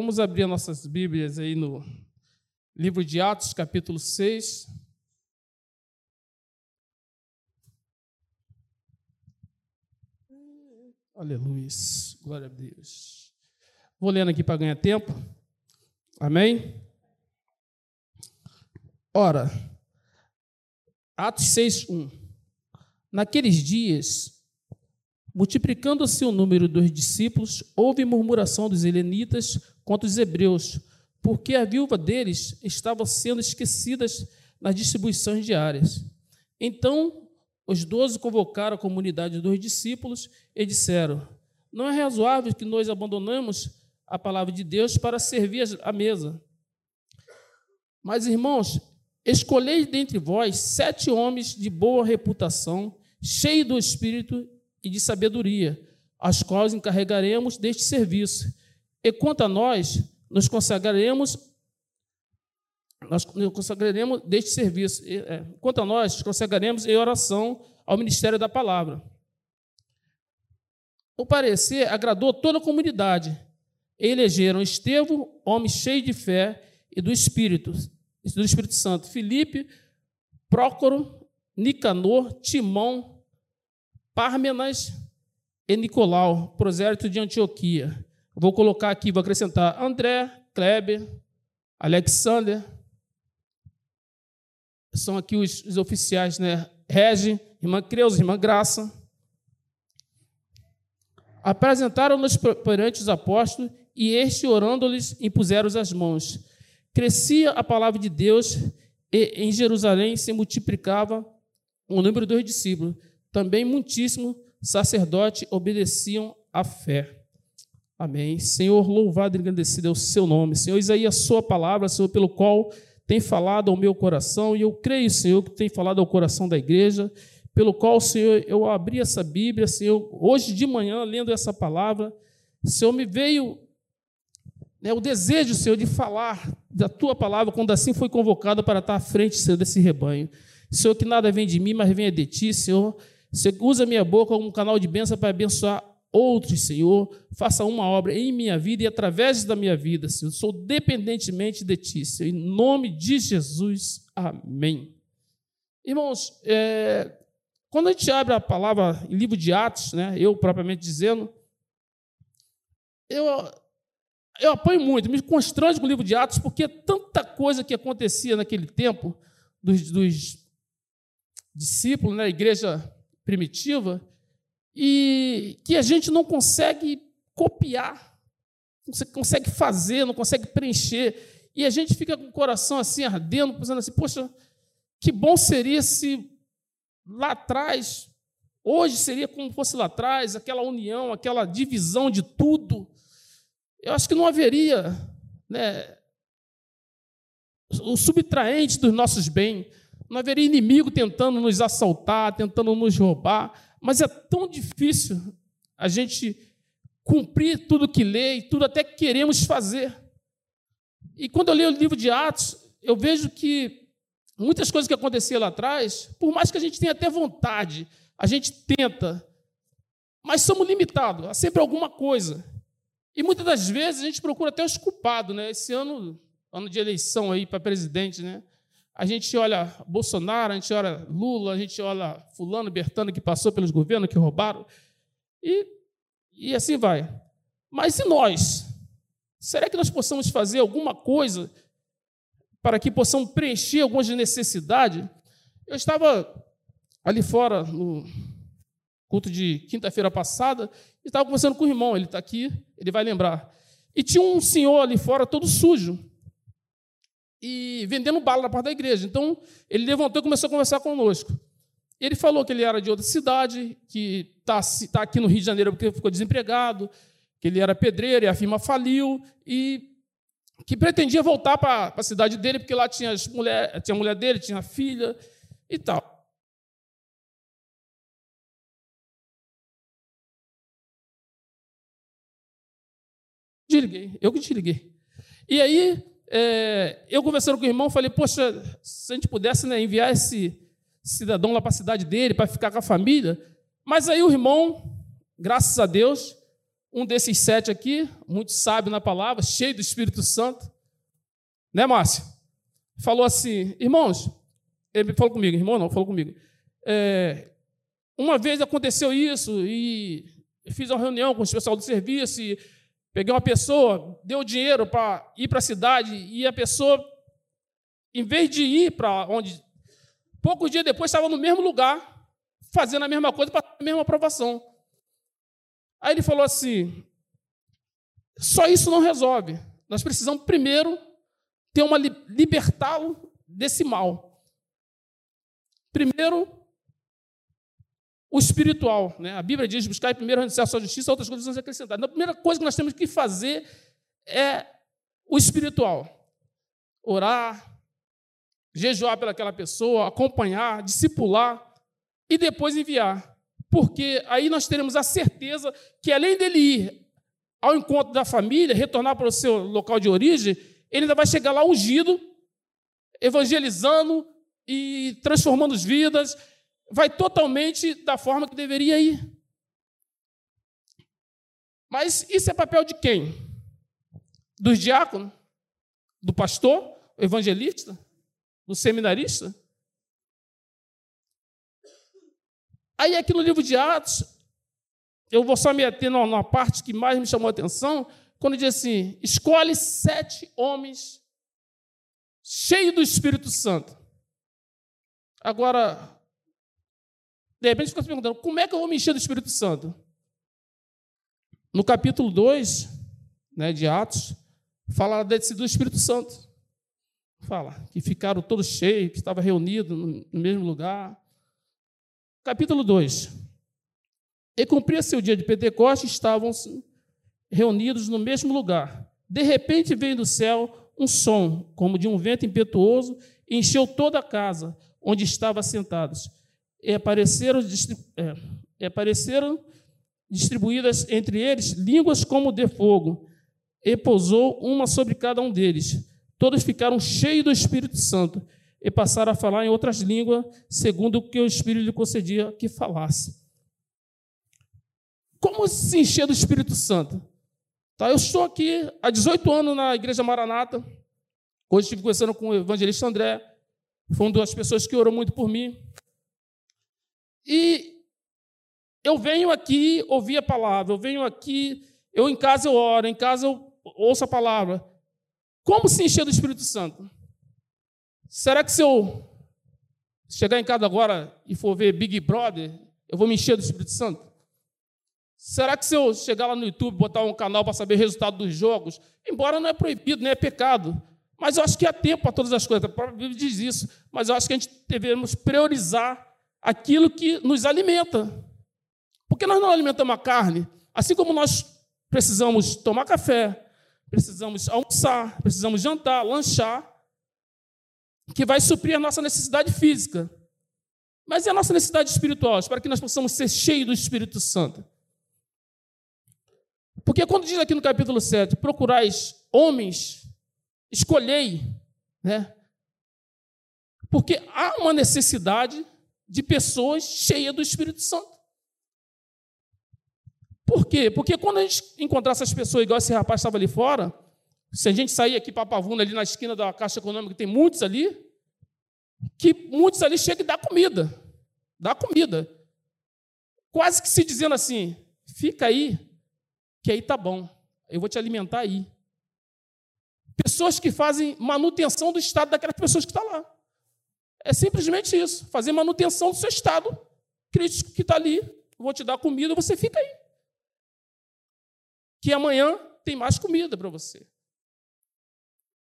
vamos abrir nossas Bíblias aí no livro de Atos, capítulo 6. Aleluia. Glória a Deus. Vou lendo aqui para ganhar tempo. Amém? Ora, Atos 6, 1. Naqueles dias, multiplicando-se o número dos discípulos, houve murmuração dos helenitas contra os hebreus, porque a viúva deles estava sendo esquecidas nas distribuições diárias. Então, os doze convocaram a comunidade dos discípulos e disseram: Não é razoável que nós abandonemos a palavra de Deus para servir a mesa. Mas, irmãos, escolhei dentre vós sete homens de boa reputação, cheios do espírito e de sabedoria, as quais encarregaremos deste serviço. E quanto a nós, nos consagraremos nós consagraremos deste serviço. É, quanto a nós, nos consagraremos em oração ao ministério da palavra. O parecer agradou toda a comunidade. Elegeram Estevão, homem cheio de fé e do Espírito, do Espírito Santo, Filipe, Prócoro, Nicanor, Timão, Pármenas e Nicolau, prosélito de Antioquia. Vou colocar aqui, vou acrescentar André, Kleber, Alexander. São aqui os, os oficiais, né? Regi, irmã Creuza, irmã Graça. Apresentaram-nos perante os apóstolos e este, orando-lhes, impuseram as mãos. Crescia a palavra de Deus e em Jerusalém se multiplicava o número dos discípulos. Também muitíssimo sacerdote obedeciam à fé. Amém. Senhor, louvado e engrandecido é o seu nome. Senhor, Isaías, a sua palavra, Senhor, pelo qual tem falado ao meu coração, e eu creio, Senhor, que tem falado ao coração da igreja, pelo qual, Senhor, eu abri essa Bíblia, Senhor, hoje de manhã, lendo essa palavra, Senhor, me veio né, o desejo, Senhor, de falar da tua palavra, quando assim foi convocado para estar à frente, Senhor, desse rebanho. Senhor, que nada vem de mim, mas venha de ti, Senhor. Senhor, usa minha boca como um canal de bênção para abençoar outros, Senhor. Faça uma obra em minha vida e através da minha vida, Senhor. Sou dependentemente de ti, Senhor. Em nome de Jesus, amém. Irmãos, é, quando a gente abre a palavra em livro de Atos, né, eu propriamente dizendo, eu, eu apoio muito, me constrange com o livro de Atos, porque tanta coisa que acontecia naquele tempo, dos, dos discípulos, na né, igreja primitiva, e que a gente não consegue copiar, não consegue fazer, não consegue preencher, e a gente fica com o coração assim ardendo, pensando assim: poxa, que bom seria se lá atrás, hoje seria como fosse lá atrás, aquela união, aquela divisão de tudo. Eu acho que não haveria né, o subtraente dos nossos bens, não haveria inimigo tentando nos assaltar, tentando nos roubar, mas é tão difícil a gente cumprir tudo que lê e tudo até que queremos fazer. E quando eu leio o livro de Atos, eu vejo que muitas coisas que aconteciam lá atrás, por mais que a gente tenha até vontade, a gente tenta, mas somos limitados, há sempre alguma coisa. E muitas das vezes a gente procura até os culpados, né? Esse ano, ano de eleição aí para presidente, né? A gente olha Bolsonaro, a gente olha Lula, a gente olha Fulano, Bertano, que passou pelos governos, que roubaram, e, e assim vai. Mas e nós? Será que nós possamos fazer alguma coisa para que possamos preencher algumas necessidades? Eu estava ali fora, no culto de quinta-feira passada, e estava conversando com o irmão, ele está aqui, ele vai lembrar. E tinha um senhor ali fora todo sujo e vendendo bala na porta da igreja. Então, ele levantou e começou a conversar conosco. Ele falou que ele era de outra cidade, que está tá aqui no Rio de Janeiro porque ficou desempregado, que ele era pedreiro e a firma faliu, e que pretendia voltar para a cidade dele, porque lá tinha, as mulher, tinha a mulher dele, tinha a filha e tal. Desliguei, eu que desliguei. E aí, é, eu conversando com o irmão, falei, poxa, se a gente pudesse né, enviar esse cidadão lá para a cidade dele, para ficar com a família. Mas aí o irmão, graças a Deus, um desses sete aqui, muito sábio na palavra, cheio do Espírito Santo, né, Márcio? Falou assim, irmãos, ele falou comigo, irmão não, falou comigo. É, uma vez aconteceu isso e fiz uma reunião com o pessoal do serviço e peguei uma pessoa, deu dinheiro para ir para a cidade e a pessoa, em vez de ir para onde, poucos dias depois estava no mesmo lugar, fazendo a mesma coisa para a mesma aprovação. Aí ele falou assim: só isso não resolve. Nós precisamos primeiro ter uma libertá-lo desse mal. Primeiro, o espiritual. Né? A Bíblia diz: buscar primeiro a sua justiça, outras coisas vão ser acrescentadas. A primeira coisa que nós temos que fazer é o espiritual. Orar, jejuar pelaquela pessoa, acompanhar, discipular e depois enviar porque aí nós teremos a certeza que, além dele ir ao encontro da família, retornar para o seu local de origem, ele ainda vai chegar lá ungido, evangelizando e transformando as vidas, vai totalmente da forma que deveria ir. Mas isso é papel de quem? Dos diáconos? Do pastor? evangelista? Do seminarista? Aí, aqui no livro de Atos, eu vou só me ater na parte que mais me chamou a atenção, quando diz assim: escolhe sete homens cheios do Espírito Santo. Agora, de repente fica se perguntando: como é que eu vou me encher do Espírito Santo? No capítulo 2 né, de Atos, fala desse do Espírito Santo. Fala que ficaram todos cheios, que estavam reunidos no mesmo lugar. Capítulo 2. E cumpria-se o dia de Pentecostes, estavam reunidos no mesmo lugar. De repente veio do céu um som, como de um vento impetuoso, e encheu toda a casa onde estavam sentados. E apareceram, é, e apareceram distribuídas entre eles línguas como de fogo, e pousou uma sobre cada um deles. Todos ficaram cheios do Espírito Santo e passaram a falar em outras línguas, segundo o que o Espírito lhe concedia que falasse. Como se encher do Espírito Santo? Tá, eu estou aqui há 18 anos na Igreja Maranata. Hoje estive conversando com o evangelista André, foi uma das pessoas que orou muito por mim. E eu venho aqui ouvir a palavra, eu venho aqui, eu em casa eu oro, em casa eu ouço a palavra. Como se encher do Espírito Santo? Será que se eu chegar em casa agora e for ver Big Brother, eu vou me encher do Espírito Santo? Será que se eu chegar lá no YouTube, botar um canal para saber o resultado dos jogos, embora não é proibido, não é pecado, mas eu acho que há tempo para todas as coisas, a própria Bíblia diz isso, mas eu acho que a gente devemos priorizar aquilo que nos alimenta. Porque nós não alimentamos a carne, assim como nós precisamos tomar café, precisamos almoçar, precisamos jantar, lanchar, que vai suprir a nossa necessidade física. Mas e a nossa necessidade espiritual? Para que nós possamos ser cheios do Espírito Santo. Porque quando diz aqui no capítulo 7, procurais homens, escolhei, né? Porque há uma necessidade de pessoas cheias do Espírito Santo. Por quê? Porque quando a gente encontrar essas pessoas, igual esse rapaz estava ali fora, se a gente sair aqui para Pavuna, ali na esquina da Caixa Econômica, tem muitos ali, que muitos ali chegam e dá comida. Dá comida. Quase que se dizendo assim: fica aí, que aí tá bom. Eu vou te alimentar aí. Pessoas que fazem manutenção do estado daquelas pessoas que estão tá lá. É simplesmente isso. Fazer manutenção do seu estado crítico que está ali. Vou te dar comida, você fica aí. Que amanhã tem mais comida para você.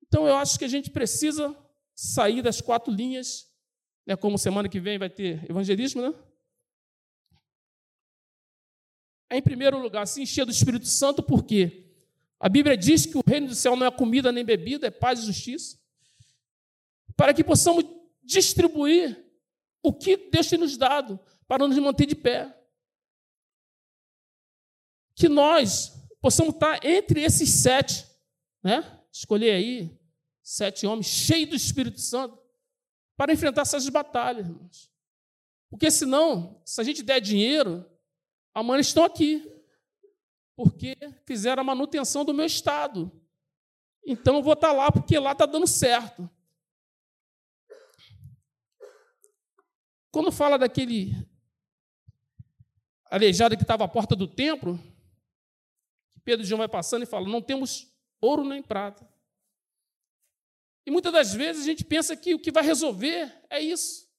Então eu acho que a gente precisa sair das quatro linhas, né, como semana que vem vai ter evangelismo, né? Em primeiro lugar, se encher do Espírito Santo, por quê? A Bíblia diz que o reino do céu não é comida nem bebida, é paz e justiça. Para que possamos distribuir o que Deus tem nos dado, para nos manter de pé. Que nós possamos estar entre esses sete, né? Escolher aí sete homens cheios do Espírito Santo para enfrentar essas batalhas, irmãos. Porque senão, se a gente der dinheiro, amanhã estão aqui. porque fizeram a manutenção do meu estado. Então eu vou estar lá porque lá está dando certo. Quando fala daquele aleijado que estava à porta do templo, Pedro e João vai passando e fala: não temos ouro nem prata. E muitas das vezes a gente pensa que o que vai resolver é isso.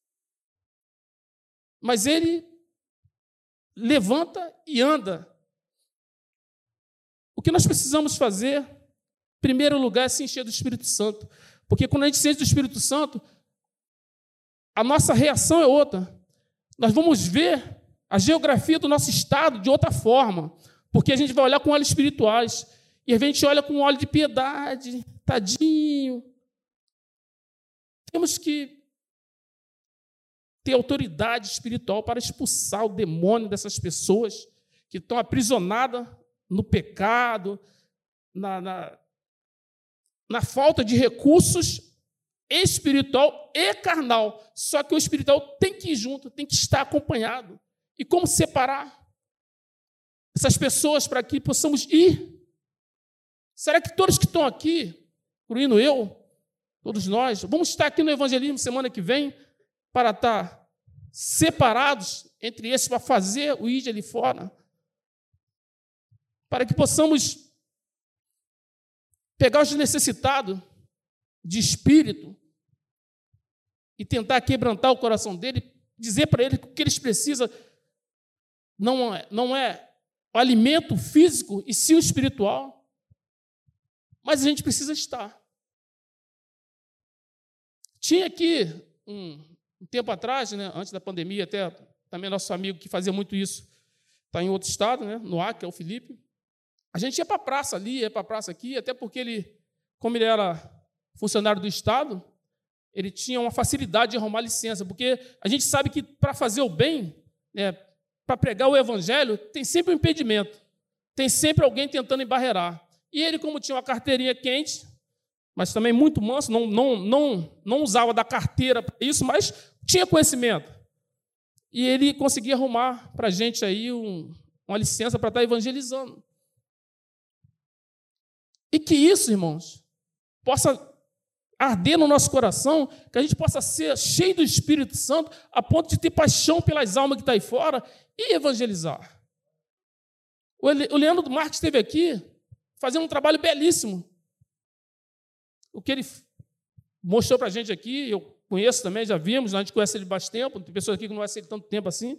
Mas ele levanta e anda. O que nós precisamos fazer, em primeiro lugar, é se encher do Espírito Santo. Porque quando a gente se enche do Espírito Santo, a nossa reação é outra. Nós vamos ver a geografia do nosso estado de outra forma, porque a gente vai olhar com olhos espirituais. E a gente olha com olho de piedade, tadinho. Temos que ter autoridade espiritual para expulsar o demônio dessas pessoas que estão aprisionadas no pecado, na, na, na falta de recursos espiritual e carnal. Só que o espiritual tem que ir junto, tem que estar acompanhado. E como separar essas pessoas para que possamos ir? Será que todos que estão aqui, incluindo eu, todos nós, vamos estar aqui no evangelismo semana que vem para estar separados entre esses para fazer o ID ali fora? Para que possamos pegar os necessitados de espírito e tentar quebrantar o coração dele, dizer para ele que o que eles precisam não é, não é o alimento físico e sim o espiritual. Mas a gente precisa estar. Tinha aqui um, um tempo atrás, né, antes da pandemia, até também nosso amigo que fazia muito isso, está em outro estado, né, no Acre, é o Felipe. A gente ia para a praça ali, ia para a praça aqui, até porque ele, como ele era funcionário do Estado, ele tinha uma facilidade de arrumar licença, porque a gente sabe que para fazer o bem, né, para pregar o evangelho, tem sempre um impedimento, tem sempre alguém tentando embarrear. E ele, como tinha uma carteirinha quente, mas também muito manso, não, não, não, não usava da carteira para isso, mas tinha conhecimento. E ele conseguia arrumar para a gente aí um, uma licença para estar evangelizando. E que isso, irmãos, possa arder no nosso coração, que a gente possa ser cheio do Espírito Santo, a ponto de ter paixão pelas almas que estão tá aí fora e evangelizar. O Leandro Marques esteve aqui fazendo um trabalho belíssimo. O que ele mostrou para a gente aqui, eu conheço também, já vimos, a gente conhece ele bastante tempo, tem pessoas aqui que não conhecem ele tanto tempo assim.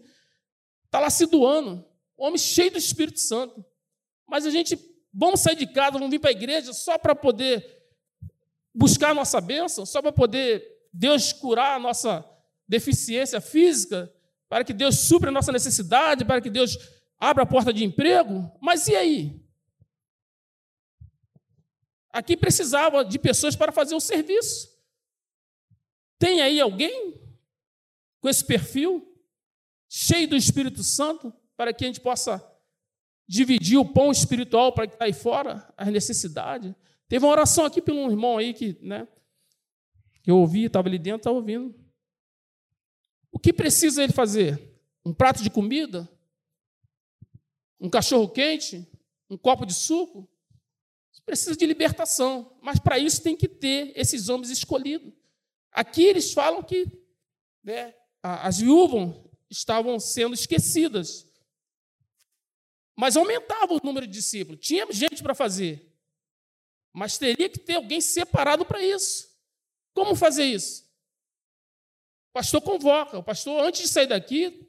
Está lá se doando, homem cheio do Espírito Santo. Mas a gente, vamos sair de casa, vamos vir para a igreja só para poder buscar a nossa bênção, só para poder Deus curar a nossa deficiência física, para que Deus supra a nossa necessidade, para que Deus abra a porta de emprego. Mas e aí? Aqui precisava de pessoas para fazer o serviço. Tem aí alguém com esse perfil, cheio do Espírito Santo, para que a gente possa dividir o pão espiritual para que está aí fora, as necessidades? Teve uma oração aqui pelo um irmão aí que, né, eu ouvi, estava ali dentro, estava ouvindo. O que precisa ele fazer? Um prato de comida? Um cachorro quente? Um copo de suco? Precisa de libertação, mas para isso tem que ter esses homens escolhidos. Aqui eles falam que né, as viúvas estavam sendo esquecidas, mas aumentava o número de discípulos, tinha gente para fazer. Mas teria que ter alguém separado para isso. Como fazer isso? O pastor convoca. O pastor, antes de sair daqui,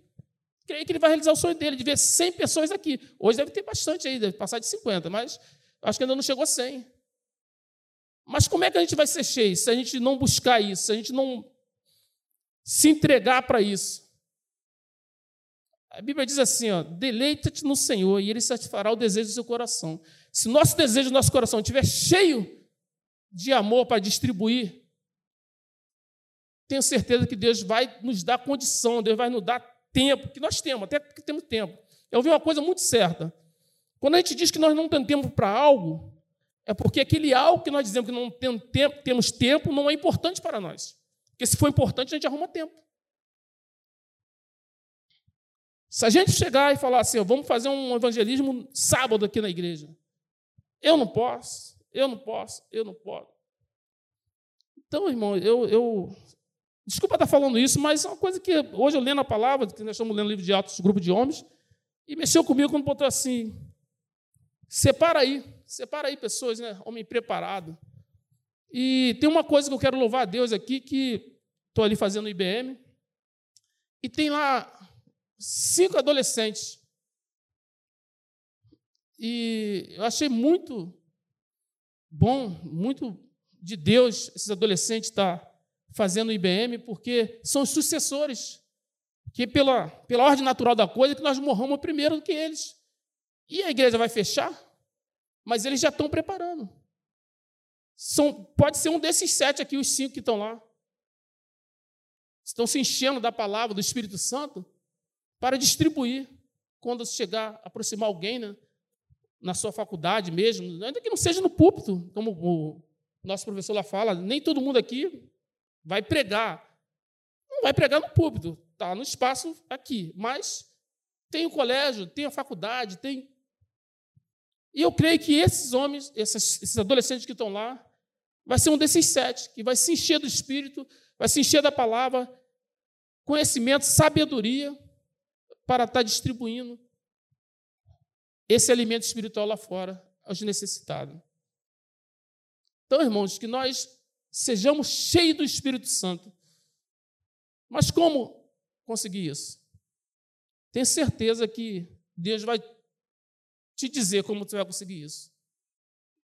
creio que ele vai realizar o sonho dele, de ver 100 pessoas aqui. Hoje deve ter bastante aí, deve passar de 50, mas acho que ainda não chegou a 100. Mas como é que a gente vai ser cheio se a gente não buscar isso, se a gente não se entregar para isso? A Bíblia diz assim: deleita-te no Senhor e Ele satisfará o desejo do seu coração. Se nosso desejo nosso coração estiver cheio de amor para distribuir, tenho certeza que Deus vai nos dar condição, Deus vai nos dar tempo, que nós temos, até porque temos tempo. Eu ouvi uma coisa muito certa. Quando a gente diz que nós não temos tempo para algo, é porque aquele algo que nós dizemos que não temos tempo, temos tempo não é importante para nós. Porque se for importante, a gente arruma tempo. Se a gente chegar e falar assim, vamos fazer um evangelismo sábado aqui na igreja, eu não posso, eu não posso, eu não posso. Então, irmão, eu, eu desculpa estar falando isso, mas é uma coisa que hoje eu lendo a palavra, que nós estamos lendo o livro de Atos, grupo de homens, e mexeu comigo quando botou assim: separa aí, separa aí pessoas, né? Homem preparado. E tem uma coisa que eu quero louvar a Deus aqui, que estou ali fazendo IBM, e tem lá cinco adolescentes. E eu achei muito bom, muito de Deus, esses adolescentes estar tá fazendo o IBM, porque são os sucessores, que pela, pela ordem natural da coisa, que nós morramos primeiro do que eles. E a igreja vai fechar, mas eles já estão preparando. São, pode ser um desses sete aqui, os cinco que estão lá. Estão se enchendo da palavra do Espírito Santo para distribuir quando chegar, aproximar alguém né, na sua faculdade mesmo, ainda que não seja no púlpito, como o nosso professor lá fala, nem todo mundo aqui vai pregar. Não vai pregar no púlpito, está no espaço aqui, mas tem o colégio, tem a faculdade, tem. E eu creio que esses homens, esses, esses adolescentes que estão lá, vai ser um desses sete, que vai se encher do Espírito, vai se encher da palavra, conhecimento, sabedoria, para estar distribuindo esse alimento espiritual lá fora aos necessitados. Então, irmãos, que nós sejamos cheios do Espírito Santo. Mas como conseguir isso? Tenho certeza que Deus vai te dizer como você vai conseguir isso.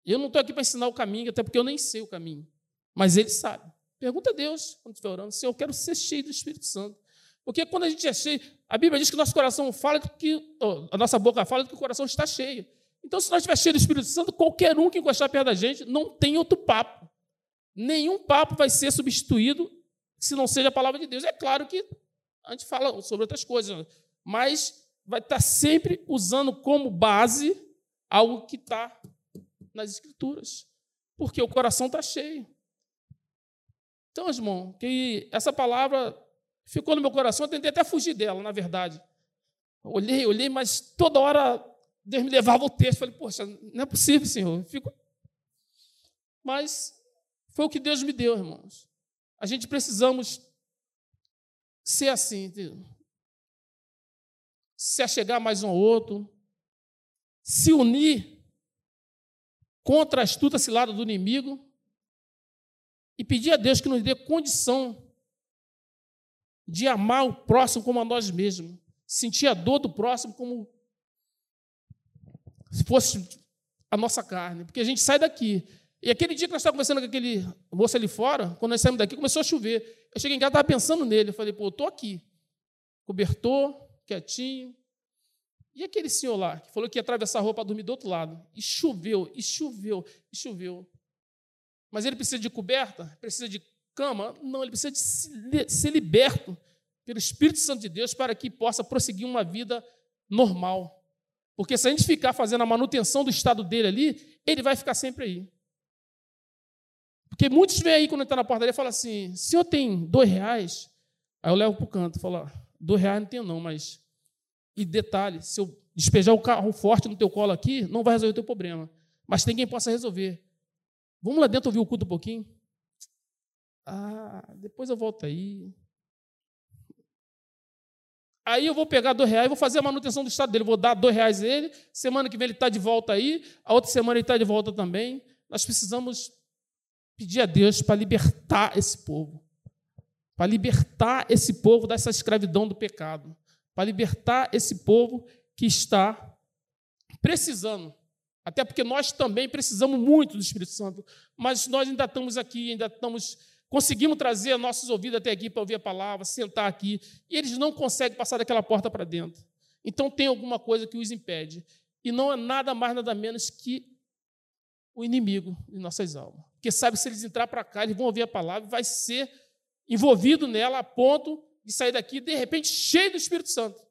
Eu não estou aqui para ensinar o caminho, até porque eu nem sei o caminho. Mas Ele sabe. Pergunta a Deus, quando estiver orando, Senhor, eu quero ser cheio do Espírito Santo. Porque quando a gente é cheio, a Bíblia diz que nosso coração fala que a nossa boca fala que o coração está cheio. Então, se nós estiver cheio do Espírito Santo, qualquer um que encostar perto da gente não tem outro papo. Nenhum papo vai ser substituído se não seja a palavra de Deus. É claro que a gente fala sobre outras coisas, mas vai estar sempre usando como base algo que está nas Escrituras, porque o coração está cheio. Então, irmão, que essa palavra ficou no meu coração, eu tentei até fugir dela, na verdade. Olhei, olhei, mas toda hora Deus me levava o texto. Falei, poxa, não é possível, Senhor. Fico... Mas foi o que Deus me deu, irmãos. A gente precisamos ser assim, se achegar mais um ao outro, se unir contra a astuta cilada do inimigo e pedir a Deus que nos dê condição de amar o próximo como a nós mesmos, sentir a dor do próximo como se fosse a nossa carne, porque a gente sai daqui. E aquele dia que nós estávamos conversando com aquele moço ali fora, quando nós saímos daqui, começou a chover. Eu cheguei em casa, estava pensando nele. Eu falei, pô, eu estou aqui. Cobertor, quietinho. E aquele senhor lá, que falou que ia atravessar a rua para dormir do outro lado. E choveu, e choveu, e choveu. Mas ele precisa de coberta? Precisa de cama. Não, ele precisa de ser liberto pelo Espírito Santo de Deus para que possa prosseguir uma vida normal. Porque se a gente ficar fazendo a manutenção do estado dele ali, ele vai ficar sempre aí. Porque muitos vêm aí quando está na portaria e falam assim: senhor tem dois reais? Aí eu levo para o canto falo: ah, dois reais não tenho, não, mas. E detalhe: se eu despejar o carro forte no teu colo aqui, não vai resolver o teu problema. Mas tem quem possa resolver. Vamos lá dentro ouvir o culto um pouquinho? Ah, depois eu volto aí. Aí eu vou pegar dois reais vou fazer a manutenção do estado dele. Vou dar dois reais a ele. Semana que vem ele está de volta aí. A outra semana ele está de volta também. Nós precisamos pedir a Deus para libertar esse povo. Para libertar esse povo dessa escravidão do pecado. Para libertar esse povo que está precisando. Até porque nós também precisamos muito do Espírito Santo. Mas nós ainda estamos aqui, ainda estamos Conseguimos trazer nossos ouvidos até aqui para ouvir a palavra, sentar aqui, e eles não conseguem passar daquela porta para dentro. Então tem alguma coisa que os impede. E não é nada mais, nada menos que o inimigo de nossas almas. Porque sabe que se eles entrar para cá, eles vão ouvir a palavra, vai ser envolvido nela a ponto de sair daqui, de repente, cheio do Espírito Santo.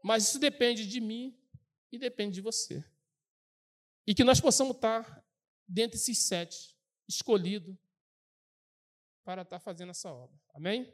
Mas isso depende de mim e depende de você. E que nós possamos estar dentro desses sete escolhido para estar fazendo essa obra. Amém?